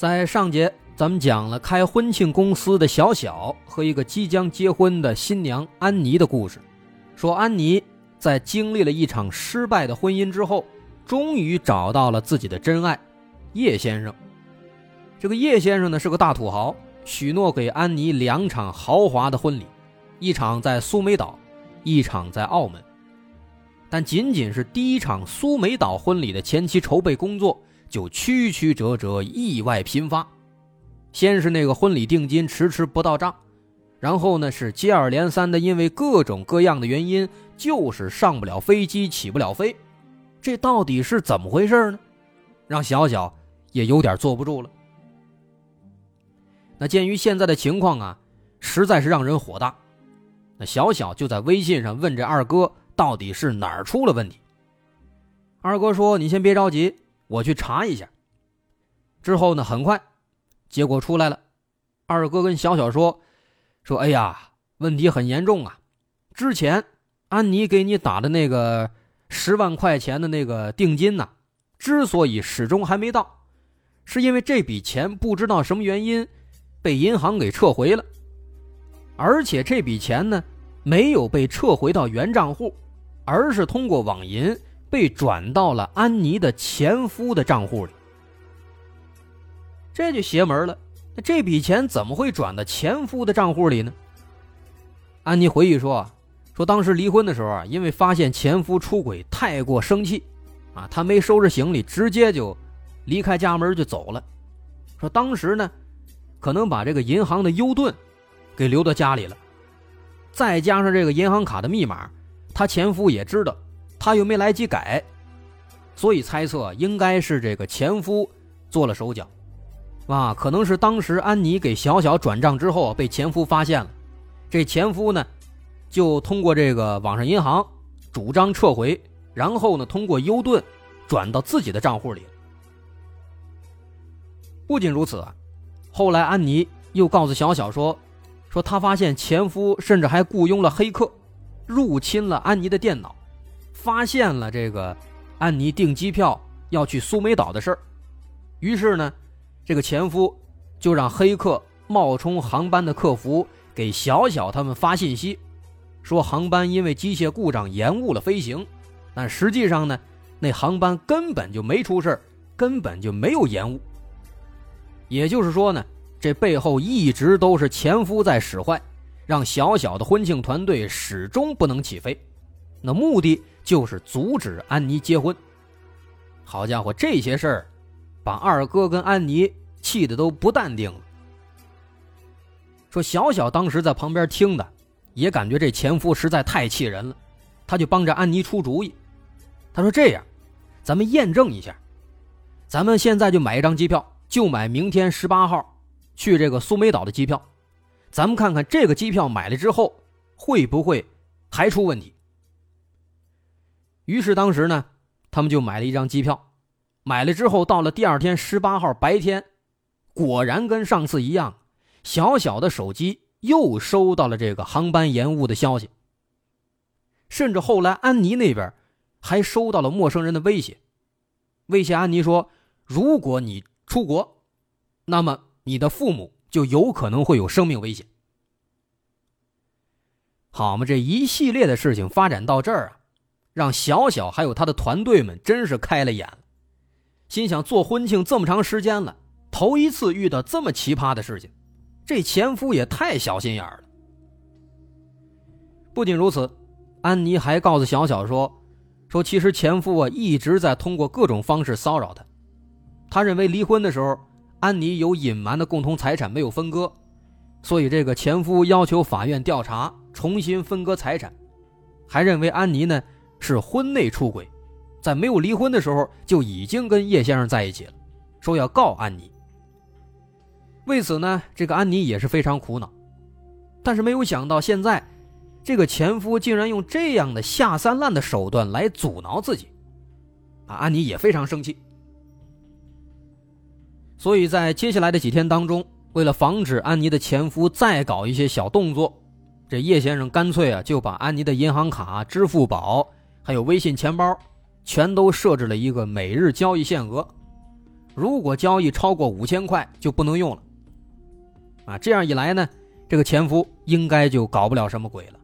在上节，咱们讲了开婚庆公司的小小和一个即将结婚的新娘安妮的故事。说安妮在经历了一场失败的婚姻之后，终于找到了自己的真爱叶先生。这个叶先生呢是个大土豪，许诺给安妮两场豪华的婚礼，一场在苏梅岛。一场在澳门，但仅仅是第一场苏梅岛婚礼的前期筹备工作就曲曲折折、意外频发。先是那个婚礼定金迟迟不到账，然后呢是接二连三的因为各种各样的原因，就是上不了飞机、起不了飞。这到底是怎么回事呢？让小小也有点坐不住了。那鉴于现在的情况啊，实在是让人火大。那小小就在微信上问这二哥到底是哪儿出了问题。二哥说：“你先别着急，我去查一下。”之后呢，很快，结果出来了。二哥跟小小说：“说哎呀，问题很严重啊！之前安妮给你打的那个十万块钱的那个定金呢，之所以始终还没到，是因为这笔钱不知道什么原因被银行给撤回了。”而且这笔钱呢，没有被撤回到原账户，而是通过网银被转到了安妮的前夫的账户里。这就邪门了。那这笔钱怎么会转到前夫的账户里呢？安妮回忆说：“说当时离婚的时候啊，因为发现前夫出轨，太过生气，啊，她没收拾行李，直接就离开家门就走了。说当时呢，可能把这个银行的 U 盾。”给留到家里了，再加上这个银行卡的密码，她前夫也知道，她又没来及改，所以猜测应该是这个前夫做了手脚，啊，可能是当时安妮给小小转账之后被前夫发现了，这前夫呢，就通过这个网上银行主张撤回，然后呢通过优盾转到自己的账户里。不仅如此，后来安妮又告诉小小说。说她发现前夫甚至还雇佣了黑客，入侵了安妮的电脑，发现了这个安妮订机票要去苏梅岛的事儿。于是呢，这个前夫就让黑客冒充航班的客服给小小他们发信息，说航班因为机械故障延误了飞行，但实际上呢，那航班根本就没出事根本就没有延误。也就是说呢。这背后一直都是前夫在使坏，让小小的婚庆团队始终不能起飞。那目的就是阻止安妮结婚。好家伙，这些事儿把二哥跟安妮气得都不淡定了。说小小当时在旁边听的，也感觉这前夫实在太气人了，他就帮着安妮出主意。他说：“这样，咱们验证一下，咱们现在就买一张机票，就买明天十八号。”去这个苏梅岛的机票，咱们看看这个机票买了之后会不会还出问题。于是当时呢，他们就买了一张机票，买了之后到了第二天十八号白天，果然跟上次一样，小小的手机又收到了这个航班延误的消息。甚至后来安妮那边还收到了陌生人的威胁，威胁安妮说：“如果你出国，那么。”你的父母就有可能会有生命危险。好嘛，这一系列的事情发展到这儿啊，让小小还有他的团队们真是开了眼了，心想做婚庆这么长时间了，头一次遇到这么奇葩的事情，这前夫也太小心眼了。不仅如此，安妮还告诉小小说，说其实前夫啊一直在通过各种方式骚扰她，他认为离婚的时候。安妮有隐瞒的共同财产没有分割，所以这个前夫要求法院调查重新分割财产，还认为安妮呢是婚内出轨，在没有离婚的时候就已经跟叶先生在一起了，说要告安妮。为此呢，这个安妮也是非常苦恼，但是没有想到现在，这个前夫竟然用这样的下三滥的手段来阻挠自己，啊，安妮也非常生气。所以在接下来的几天当中，为了防止安妮的前夫再搞一些小动作，这叶先生干脆啊就把安妮的银行卡、支付宝还有微信钱包，全都设置了一个每日交易限额，如果交易超过五千块就不能用了。啊，这样一来呢，这个前夫应该就搞不了什么鬼了。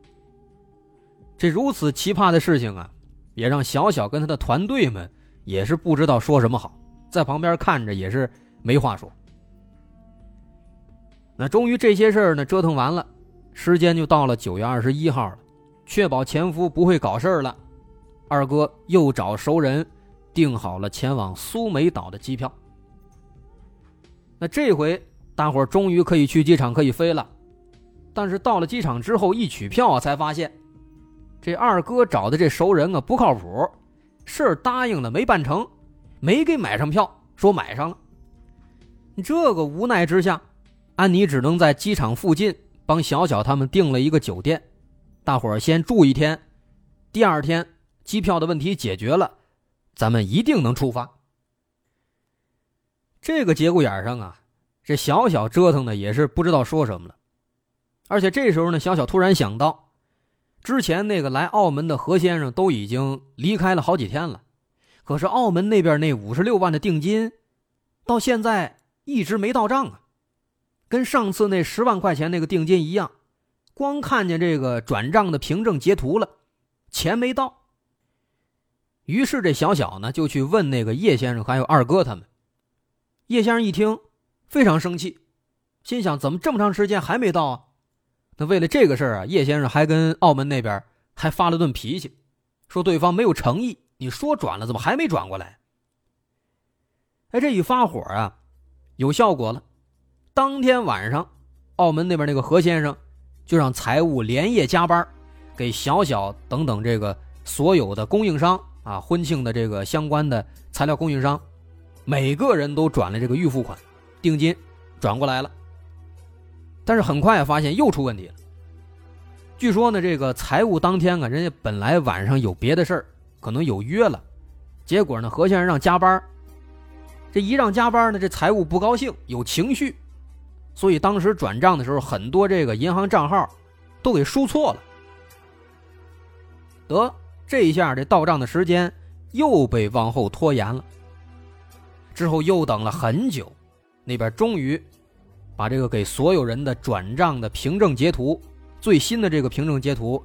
这如此奇葩的事情啊，也让小小跟他的团队们也是不知道说什么好，在旁边看着也是。没话说。那终于这些事儿呢折腾完了，时间就到了九月二十一号了。确保前夫不会搞事儿了，二哥又找熟人订好了前往苏梅岛的机票。那这回大伙终于可以去机场可以飞了，但是到了机场之后一取票啊，才发现这二哥找的这熟人啊不靠谱，事儿答应了没办成，没给买上票，说买上了。这个无奈之下，安妮只能在机场附近帮小小他们订了一个酒店，大伙儿先住一天。第二天机票的问题解决了，咱们一定能出发。这个节骨眼上啊，这小小折腾的也是不知道说什么了。而且这时候呢，小小突然想到，之前那个来澳门的何先生都已经离开了好几天了，可是澳门那边那五十六万的定金，到现在。一直没到账啊，跟上次那十万块钱那个定金一样，光看见这个转账的凭证截图了，钱没到。于是这小小呢就去问那个叶先生还有二哥他们。叶先生一听，非常生气，心想怎么这么长时间还没到啊？那为了这个事儿啊，叶先生还跟澳门那边还发了顿脾气，说对方没有诚意，你说转了怎么还没转过来？哎，这一发火啊！有效果了，当天晚上，澳门那边那个何先生就让财务连夜加班，给小小等等这个所有的供应商啊，婚庆的这个相关的材料供应商，每个人都转了这个预付款，定金转过来了。但是很快发现又出问题了。据说呢，这个财务当天啊，人家本来晚上有别的事儿，可能有约了，结果呢，何先生让加班。这一让加班呢，这财务不高兴，有情绪，所以当时转账的时候，很多这个银行账号都给输错了。得，这一下这到账的时间又被往后拖延了。之后又等了很久，那边终于把这个给所有人的转账的凭证截图，最新的这个凭证截图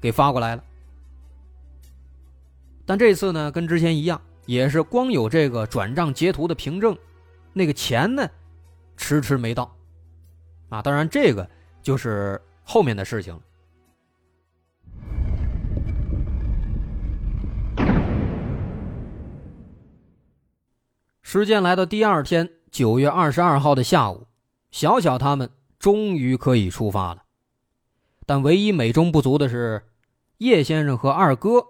给发过来了。但这次呢，跟之前一样。也是光有这个转账截图的凭证，那个钱呢，迟迟没到，啊，当然这个就是后面的事情了。时间来到第二天，九月二十二号的下午，小小他们终于可以出发了，但唯一美中不足的是，叶先生和二哥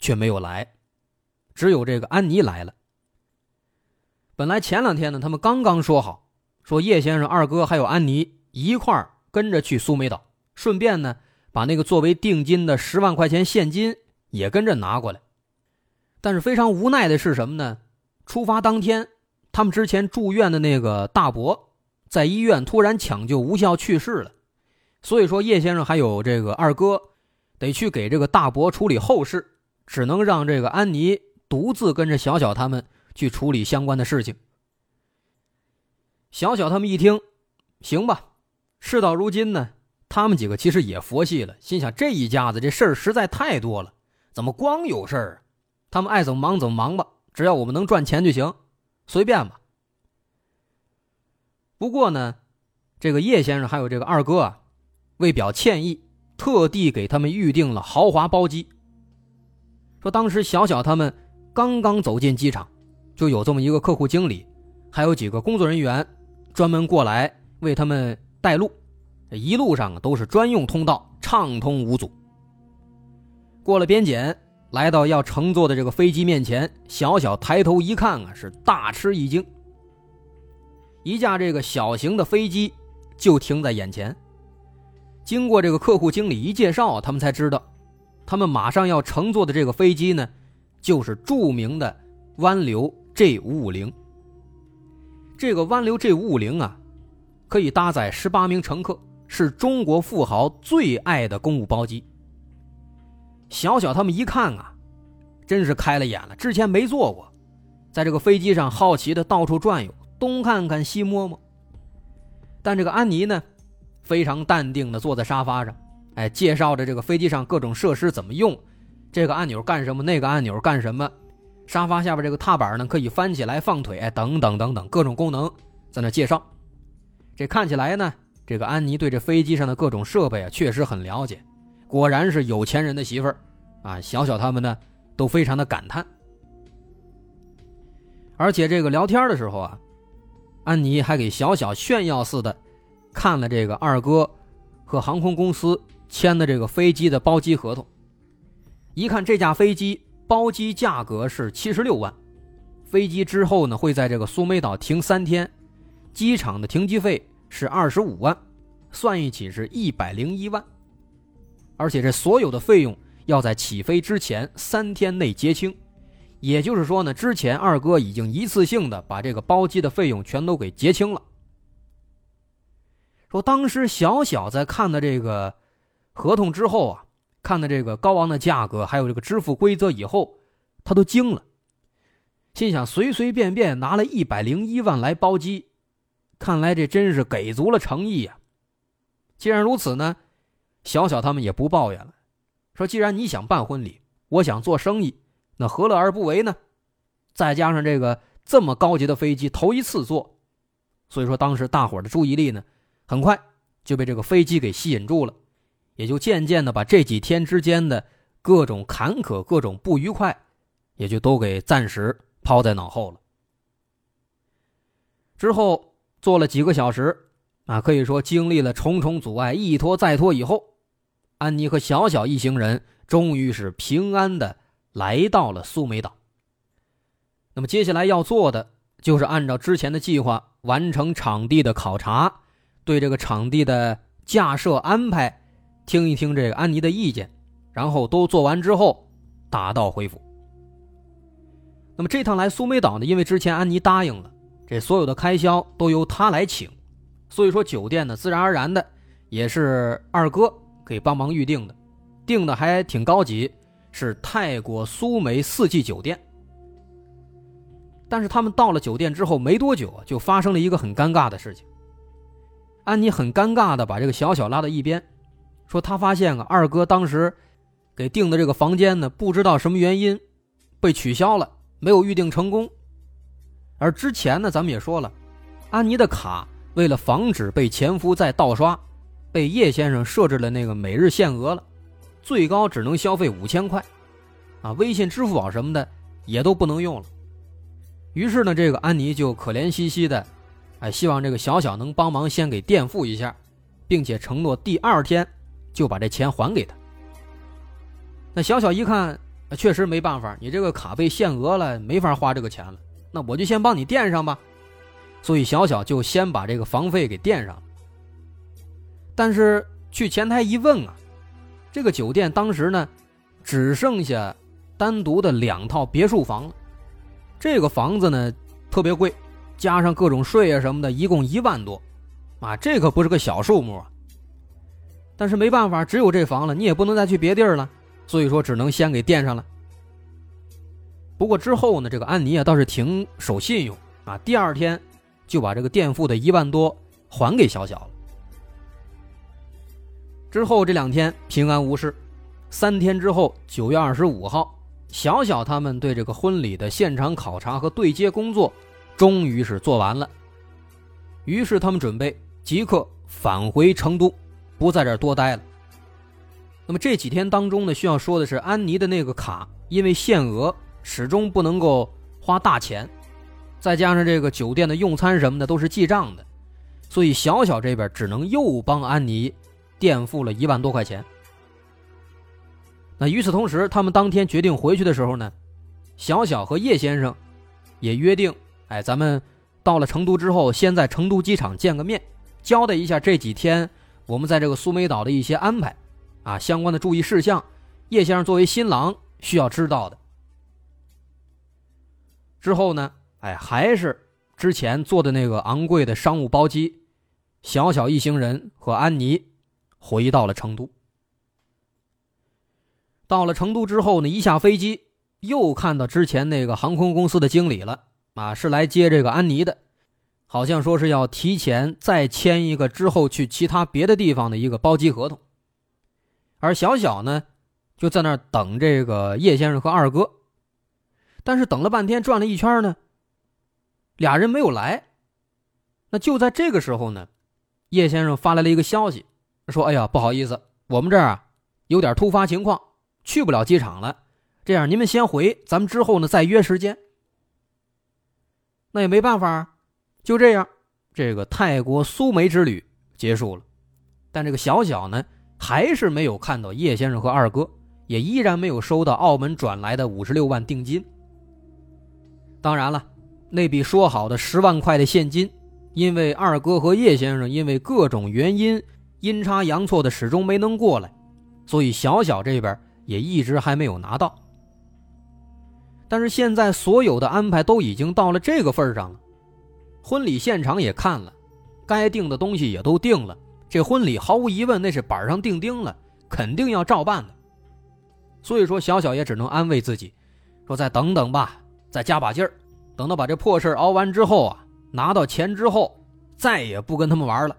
却没有来。只有这个安妮来了。本来前两天呢，他们刚刚说好，说叶先生、二哥还有安妮一块儿跟着去苏梅岛，顺便呢把那个作为定金的十万块钱现金也跟着拿过来。但是非常无奈的是什么呢？出发当天，他们之前住院的那个大伯在医院突然抢救无效去世了，所以说叶先生还有这个二哥得去给这个大伯处理后事，只能让这个安妮。独自跟着小小他们去处理相关的事情。小小他们一听，行吧。事到如今呢，他们几个其实也佛系了，心想这一家子这事儿实在太多了，怎么光有事儿？他们爱怎么忙怎么忙吧，只要我们能赚钱就行，随便吧。不过呢，这个叶先生还有这个二哥啊，为表歉意，特地给他们预定了豪华包机。说当时小小他们。刚刚走进机场，就有这么一个客户经理，还有几个工作人员，专门过来为他们带路。一路上都是专用通道，畅通无阻。过了边检，来到要乘坐的这个飞机面前，小小抬头一看啊，是大吃一惊。一架这个小型的飞机就停在眼前。经过这个客户经理一介绍，他们才知道，他们马上要乘坐的这个飞机呢，就是著名的湾流 G 五五零。这个湾流 G 五五零啊，可以搭载十八名乘客，是中国富豪最爱的公务包机。小小他们一看啊，真是开了眼了，之前没坐过，在这个飞机上好奇的到处转悠，东看看西摸摸。但这个安妮呢？非常淡定的坐在沙发上，哎，介绍着这个飞机上各种设施怎么用，这个按钮干什么，那个按钮干什么，沙发下边这个踏板呢可以翻起来放腿，等等等等各种功能在那介绍。这看起来呢，这个安妮对这飞机上的各种设备啊确实很了解，果然是有钱人的媳妇儿啊！小小他们呢都非常的感叹。而且这个聊天的时候啊，安妮还给小小炫耀似的。看了这个二哥和航空公司签的这个飞机的包机合同，一看这架飞机包机价格是七十六万，飞机之后呢会在这个苏梅岛停三天，机场的停机费是二十五万，算一起是一百零一万，而且这所有的费用要在起飞之前三天内结清，也就是说呢，之前二哥已经一次性的把这个包机的费用全都给结清了。说当时小小在看的这个合同之后啊，看的这个高昂的价格，还有这个支付规则以后，他都惊了，心想随随便便拿了一百零一万来包机，看来这真是给足了诚意呀。既然如此呢，小小他们也不抱怨了，说既然你想办婚礼，我想做生意，那何乐而不为呢？再加上这个这么高级的飞机头一次坐，所以说当时大伙的注意力呢。很快就被这个飞机给吸引住了，也就渐渐的把这几天之间的各种坎坷、各种不愉快，也就都给暂时抛在脑后了。之后坐了几个小时，啊，可以说经历了重重阻碍，一拖再拖以后，安妮和小小一行人终于是平安的来到了苏梅岛。那么接下来要做的就是按照之前的计划完成场地的考察。对这个场地的架设安排，听一听这个安妮的意见，然后都做完之后，打道回府。那么这趟来苏梅岛呢，因为之前安妮答应了，这所有的开销都由她来请，所以说酒店呢，自然而然的也是二哥给帮忙预定的，订的还挺高级，是泰国苏梅四季酒店。但是他们到了酒店之后没多久，就发生了一个很尴尬的事情。安妮很尴尬的把这个小小拉到一边，说：“她发现啊，二哥当时给订的这个房间呢，不知道什么原因被取消了，没有预定成功。而之前呢，咱们也说了，安妮的卡为了防止被前夫再盗刷，被叶先生设置了那个每日限额了，最高只能消费五千块，啊，微信、支付宝什么的也都不能用了。于是呢，这个安妮就可怜兮兮的。”哎，希望这个小小能帮忙先给垫付一下，并且承诺第二天就把这钱还给他。那小小一看，确实没办法，你这个卡被限额了，没法花这个钱了。那我就先帮你垫上吧。所以小小就先把这个房费给垫上了。但是去前台一问啊，这个酒店当时呢，只剩下单独的两套别墅房了。这个房子呢，特别贵。加上各种税啊什么的，一共一万多，啊，这可不是个小数目啊。但是没办法，只有这房了，你也不能再去别地儿了，所以说只能先给垫上了。不过之后呢，这个安妮啊倒是挺守信用啊，第二天就把这个垫付的一万多还给小小了。之后这两天平安无事，三天之后，九月二十五号，小小他们对这个婚礼的现场考察和对接工作。终于是做完了，于是他们准备即刻返回成都，不在这多待了。那么这几天当中呢，需要说的是，安妮的那个卡因为限额，始终不能够花大钱，再加上这个酒店的用餐什么的都是记账的，所以小小这边只能又帮安妮垫付了一万多块钱。那与此同时，他们当天决定回去的时候呢，小小和叶先生也约定。哎，咱们到了成都之后，先在成都机场见个面，交代一下这几天我们在这个苏梅岛的一些安排，啊，相关的注意事项，叶先生作为新郎需要知道的。之后呢，哎，还是之前坐的那个昂贵的商务包机，小小一行人和安妮回到了成都。到了成都之后呢，一下飞机又看到之前那个航空公司的经理了啊，是来接这个安妮的，好像说是要提前再签一个之后去其他别的地方的一个包机合同。而小小呢，就在那儿等这个叶先生和二哥，但是等了半天，转了一圈呢，俩人没有来。那就在这个时候呢，叶先生发来了一个消息，说：“哎呀，不好意思，我们这儿啊有点突发情况。”去不了机场了，这样你们先回，咱们之后呢再约时间。那也没办法，就这样，这个泰国苏梅之旅结束了。但这个小小呢，还是没有看到叶先生和二哥，也依然没有收到澳门转来的五十六万定金。当然了，那笔说好的十万块的现金，因为二哥和叶先生因为各种原因阴差阳错的始终没能过来，所以小小这边。也一直还没有拿到，但是现在所有的安排都已经到了这个份上了，婚礼现场也看了，该定的东西也都定了，这婚礼毫无疑问那是板上钉钉了，肯定要照办的。所以说，小小也只能安慰自己，说再等等吧，再加把劲儿，等到把这破事熬完之后啊，拿到钱之后，再也不跟他们玩了，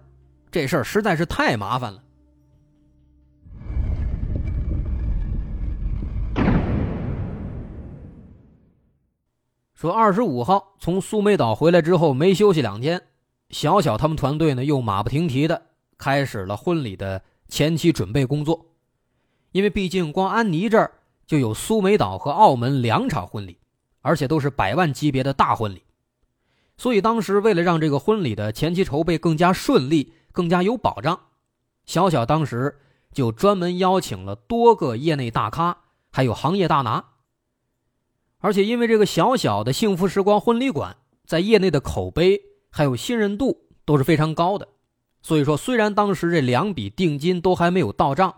这事儿实在是太麻烦了。说二十五号从苏梅岛回来之后，没休息两天，小小他们团队呢又马不停蹄的开始了婚礼的前期准备工作。因为毕竟光安妮这儿就有苏梅岛和澳门两场婚礼，而且都是百万级别的大婚礼，所以当时为了让这个婚礼的前期筹备更加顺利、更加有保障，小小当时就专门邀请了多个业内大咖，还有行业大拿。而且因为这个小小的幸福时光婚礼馆在业内的口碑还有信任度都是非常高的，所以说虽然当时这两笔定金都还没有到账，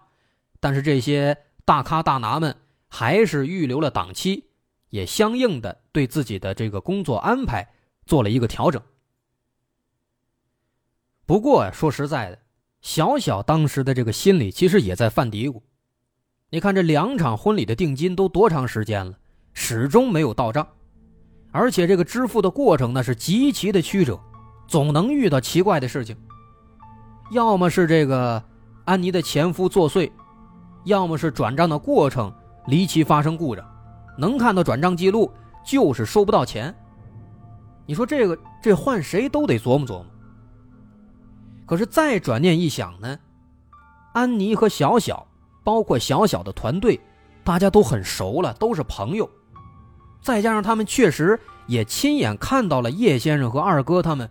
但是这些大咖大拿们还是预留了档期，也相应的对自己的这个工作安排做了一个调整。不过说实在的，小小当时的这个心里其实也在犯嘀咕，你看这两场婚礼的定金都多长时间了？始终没有到账，而且这个支付的过程呢是极其的曲折，总能遇到奇怪的事情。要么是这个安妮的前夫作祟，要么是转账的过程离奇发生故障，能看到转账记录就是收不到钱。你说这个这换谁都得琢磨琢磨。可是再转念一想呢，安妮和小小，包括小小的团队，大家都很熟了，都是朋友。再加上他们确实也亲眼看到了叶先生和二哥他们，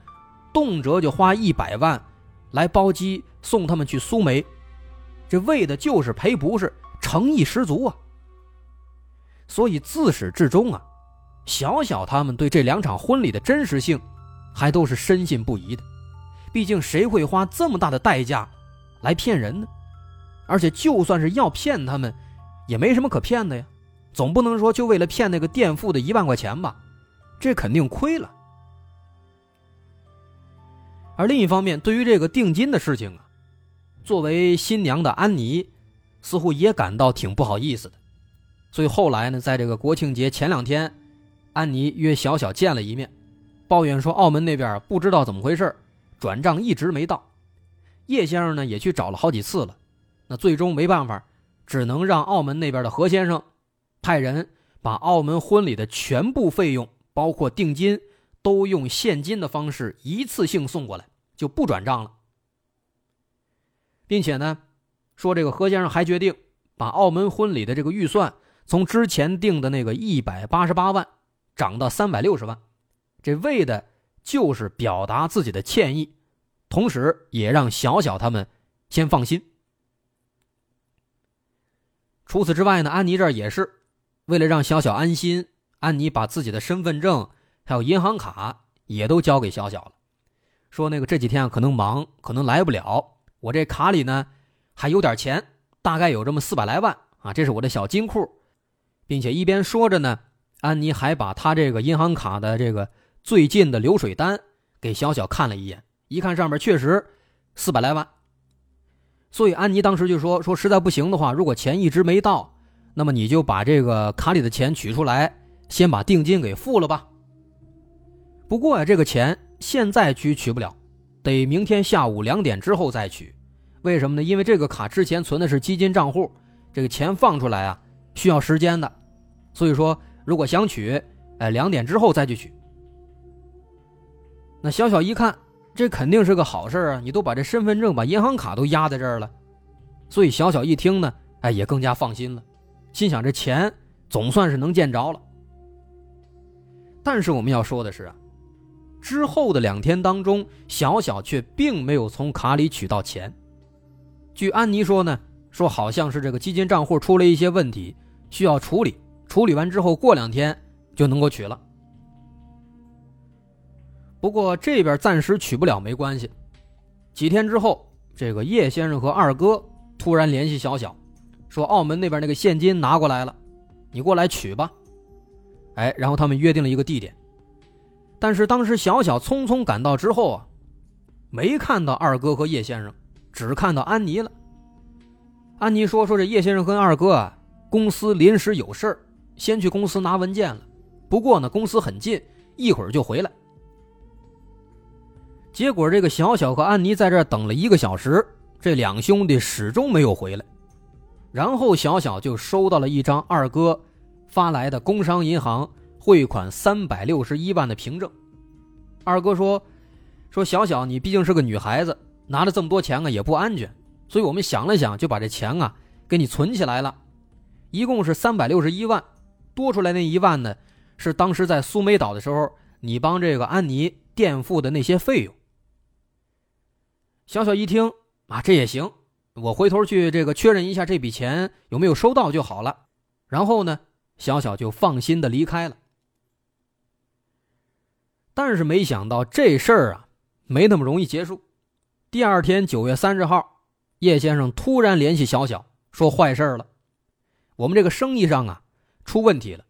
动辄就花一百万来包机送他们去苏梅，这为的就是赔不是，诚意十足啊。所以自始至终啊，小小他们对这两场婚礼的真实性，还都是深信不疑的。毕竟谁会花这么大的代价来骗人呢？而且就算是要骗他们，也没什么可骗的呀。总不能说就为了骗那个垫付的一万块钱吧，这肯定亏了。而另一方面，对于这个定金的事情啊，作为新娘的安妮似乎也感到挺不好意思的。所以后来呢，在这个国庆节前两天，安妮约小小见了一面，抱怨说澳门那边不知道怎么回事，转账一直没到。叶先生呢也去找了好几次了，那最终没办法，只能让澳门那边的何先生。派人把澳门婚礼的全部费用，包括定金，都用现金的方式一次性送过来，就不转账了。并且呢，说这个何先生还决定把澳门婚礼的这个预算从之前定的那个一百八十八万涨到三百六十万，这为的就是表达自己的歉意，同时也让小小他们先放心。除此之外呢，安妮这儿也是。为了让小小安心，安妮把自己的身份证还有银行卡也都交给小小了，说那个这几天啊可能忙，可能来不了。我这卡里呢还有点钱，大概有这么四百来万啊，这是我的小金库，并且一边说着呢，安妮还把他这个银行卡的这个最近的流水单给小小看了一眼，一看上面确实四百来万。所以安妮当时就说：“说实在不行的话，如果钱一直没到，那么你就把这个卡里的钱取出来，先把定金给付了吧。不过呀，这个钱现在取取不了，得明天下午两点之后再取。为什么呢？因为这个卡之前存的是基金账户，这个钱放出来啊需要时间的。所以说，如果想取，哎，两点之后再去取。那小小一看。”这肯定是个好事啊！你都把这身份证、把银行卡都压在这儿了，所以小小一听呢，哎，也更加放心了，心想这钱总算是能见着了。但是我们要说的是啊，之后的两天当中，小小却并没有从卡里取到钱。据安妮说呢，说好像是这个基金账户出了一些问题，需要处理，处理完之后过两天就能够取了。不过这边暂时取不了没关系，几天之后，这个叶先生和二哥突然联系小小，说澳门那边那个现金拿过来了，你过来取吧。哎，然后他们约定了一个地点，但是当时小小匆匆赶到之后啊，没看到二哥和叶先生，只看到安妮了。安妮说：“说这叶先生跟二哥啊，公司临时有事儿，先去公司拿文件了。不过呢，公司很近，一会儿就回来。”结果，这个小小和安妮在这等了一个小时，这两兄弟始终没有回来。然后，小小就收到了一张二哥发来的工商银行汇款三百六十一万的凭证。二哥说：“说小小，你毕竟是个女孩子，拿了这么多钱啊，也不安全，所以我们想了想，就把这钱啊给你存起来了。一共是三百六十一万，多出来那一万呢，是当时在苏梅岛的时候，你帮这个安妮垫付的那些费用。”小小一听啊，这也行，我回头去这个确认一下这笔钱有没有收到就好了。然后呢，小小就放心的离开了。但是没想到这事儿啊，没那么容易结束。第二天九月三十号，叶先生突然联系小小，说坏事了，我们这个生意上啊出问题了。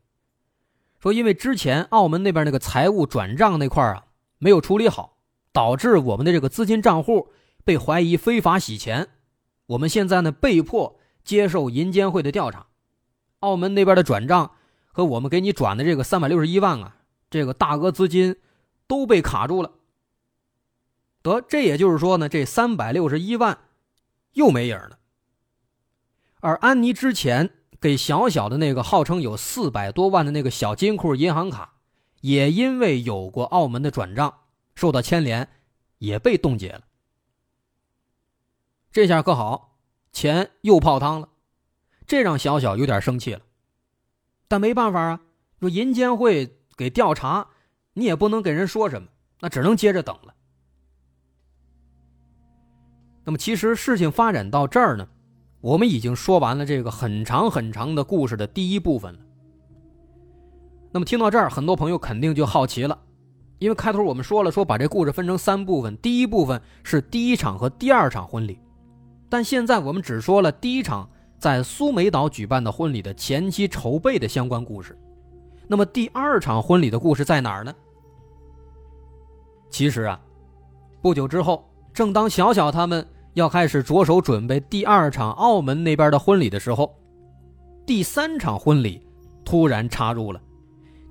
说因为之前澳门那边那个财务转账那块啊没有处理好，导致我们的这个资金账户。被怀疑非法洗钱，我们现在呢被迫接受银监会的调查。澳门那边的转账和我们给你转的这个三百六十一万啊，这个大额资金都被卡住了。得，这也就是说呢，这三百六十一万又没影了。而安妮之前给小小的那个号称有四百多万的那个小金库银行卡，也因为有过澳门的转账受到牵连，也被冻结了。这下可好，钱又泡汤了，这让小小有点生气了。但没办法啊，说银监会给调查，你也不能给人说什么，那只能接着等了。那么，其实事情发展到这儿呢，我们已经说完了这个很长很长的故事的第一部分了。那么，听到这儿，很多朋友肯定就好奇了，因为开头我们说了，说把这故事分成三部分，第一部分是第一场和第二场婚礼。但现在我们只说了第一场在苏梅岛举办的婚礼的前期筹备的相关故事，那么第二场婚礼的故事在哪儿呢？其实啊，不久之后，正当小小他们要开始着手准备第二场澳门那边的婚礼的时候，第三场婚礼突然插入了。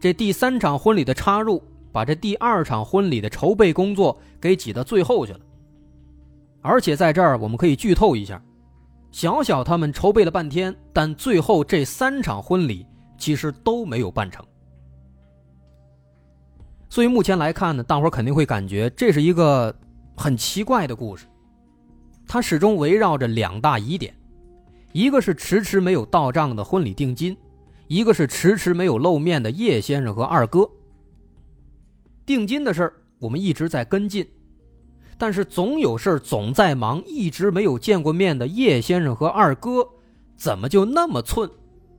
这第三场婚礼的插入，把这第二场婚礼的筹备工作给挤到最后去了。而且在这儿，我们可以剧透一下，小小他们筹备了半天，但最后这三场婚礼其实都没有办成。所以目前来看呢，大伙肯定会感觉这是一个很奇怪的故事，它始终围绕着两大疑点，一个是迟迟没有到账的婚礼定金，一个是迟迟没有露面的叶先生和二哥。定金的事儿，我们一直在跟进。但是总有事总在忙，一直没有见过面的叶先生和二哥，怎么就那么寸？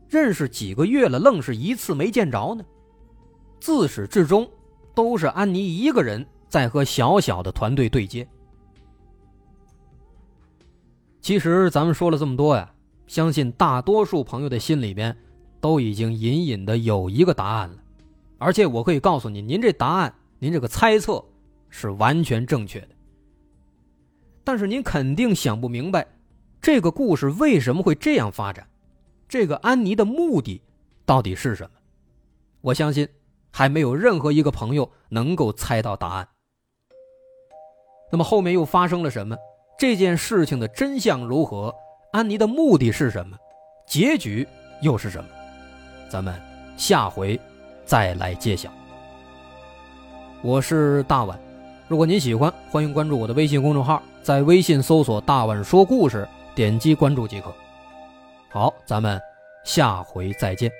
认识几个月了，愣是一次没见着呢？自始至终，都是安妮一个人在和小小的团队对接。其实咱们说了这么多呀，相信大多数朋友的心里边都已经隐隐的有一个答案了，而且我可以告诉你，您这答案，您这个猜测是完全正确的。但是您肯定想不明白，这个故事为什么会这样发展，这个安妮的目的到底是什么？我相信还没有任何一个朋友能够猜到答案。那么后面又发生了什么？这件事情的真相如何？安妮的目的是什么？结局又是什么？咱们下回再来揭晓。我是大碗，如果您喜欢，欢迎关注我的微信公众号，在微信搜索“大碗说故事”，点击关注即可。好，咱们下回再见。